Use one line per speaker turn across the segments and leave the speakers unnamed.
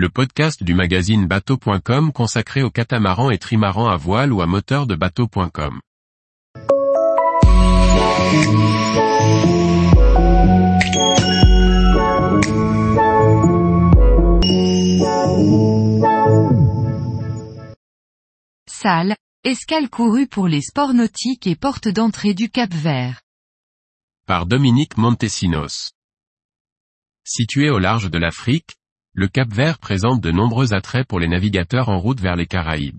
le podcast du magazine bateau.com consacré aux catamarans et trimarans à voile ou à moteur de bateau.com.
Salle, escale courue pour les sports nautiques et porte d'entrée du Cap Vert.
Par Dominique Montesinos. Situé au large de l'Afrique, le Cap Vert présente de nombreux attraits pour les navigateurs en route vers les Caraïbes.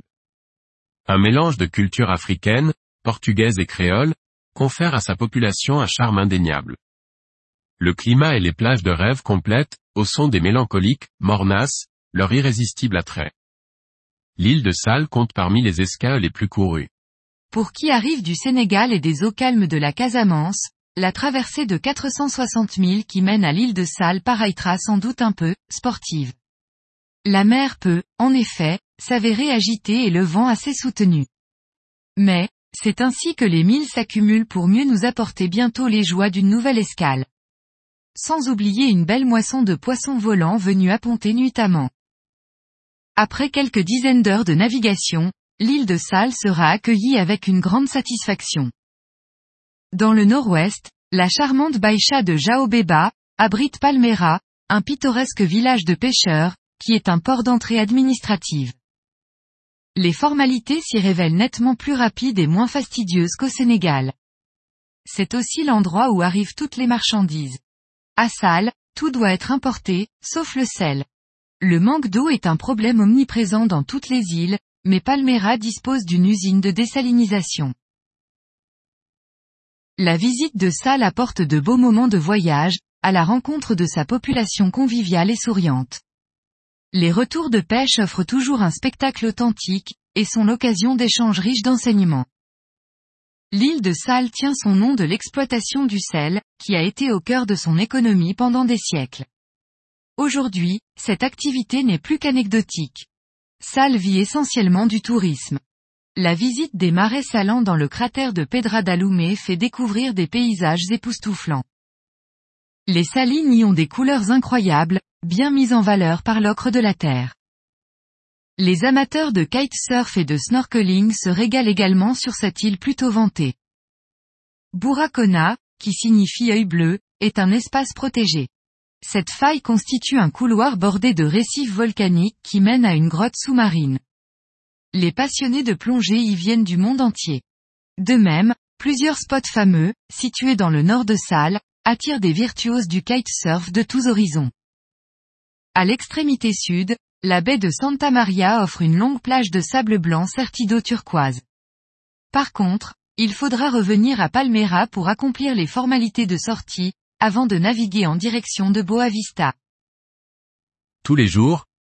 Un mélange de culture africaine, portugaise et créole, confère à sa population un charme indéniable. Le climat et les plages de rêve complètent, au son des mélancoliques, mornas, leur irrésistible attrait. L'île de Sal compte parmi les escales les plus courues.
Pour qui arrive du Sénégal et des eaux calmes de la Casamance, la traversée de 460 000 qui mène à l'île de Sal paraîtra sans doute un peu, sportive. La mer peut, en effet, s'avérer agitée et le vent assez soutenu. Mais, c'est ainsi que les milles s'accumulent pour mieux nous apporter bientôt les joies d'une nouvelle escale. Sans oublier une belle moisson de poissons volants venus apponter nuitamment. Après quelques dizaines d'heures de navigation, l'île de Sal sera accueillie avec une grande satisfaction. Dans le nord-ouest, la charmante Baïcha de Jaobeba, abrite Palmera, un pittoresque village de pêcheurs, qui est un port d'entrée administrative. Les formalités s'y révèlent nettement plus rapides et moins fastidieuses qu'au Sénégal. C'est aussi l'endroit où arrivent toutes les marchandises. À Sal, tout doit être importé, sauf le sel. Le manque d'eau est un problème omniprésent dans toutes les îles, mais Palmera dispose d'une usine de désalinisation. La visite de Sal apporte de beaux moments de voyage, à la rencontre de sa population conviviale et souriante. Les retours de pêche offrent toujours un spectacle authentique, et sont l'occasion d'échanges riches d'enseignements. L'île de Sal tient son nom de l'exploitation du sel, qui a été au cœur de son économie pendant des siècles. Aujourd'hui, cette activité n'est plus qu'anecdotique. Sal vit essentiellement du tourisme. La visite des marais salants dans le cratère de Pedradalume fait découvrir des paysages époustouflants. Les salines y ont des couleurs incroyables, bien mises en valeur par l'ocre de la terre. Les amateurs de kitesurf et de snorkeling se régalent également sur cette île plutôt vantée. Buracona, qui signifie œil bleu, est un espace protégé. Cette faille constitue un couloir bordé de récifs volcaniques qui mène à une grotte sous-marine. Les passionnés de plongée y viennent du monde entier. De même, plusieurs spots fameux, situés dans le nord de Salles, attirent des virtuoses du kitesurf de tous horizons. À l'extrémité sud, la baie de Santa Maria offre une longue plage de sable blanc sertie d'eau turquoise. Par contre, il faudra revenir à Palmera pour accomplir les formalités de sortie, avant de naviguer en direction de Boa Vista.
Tous les jours,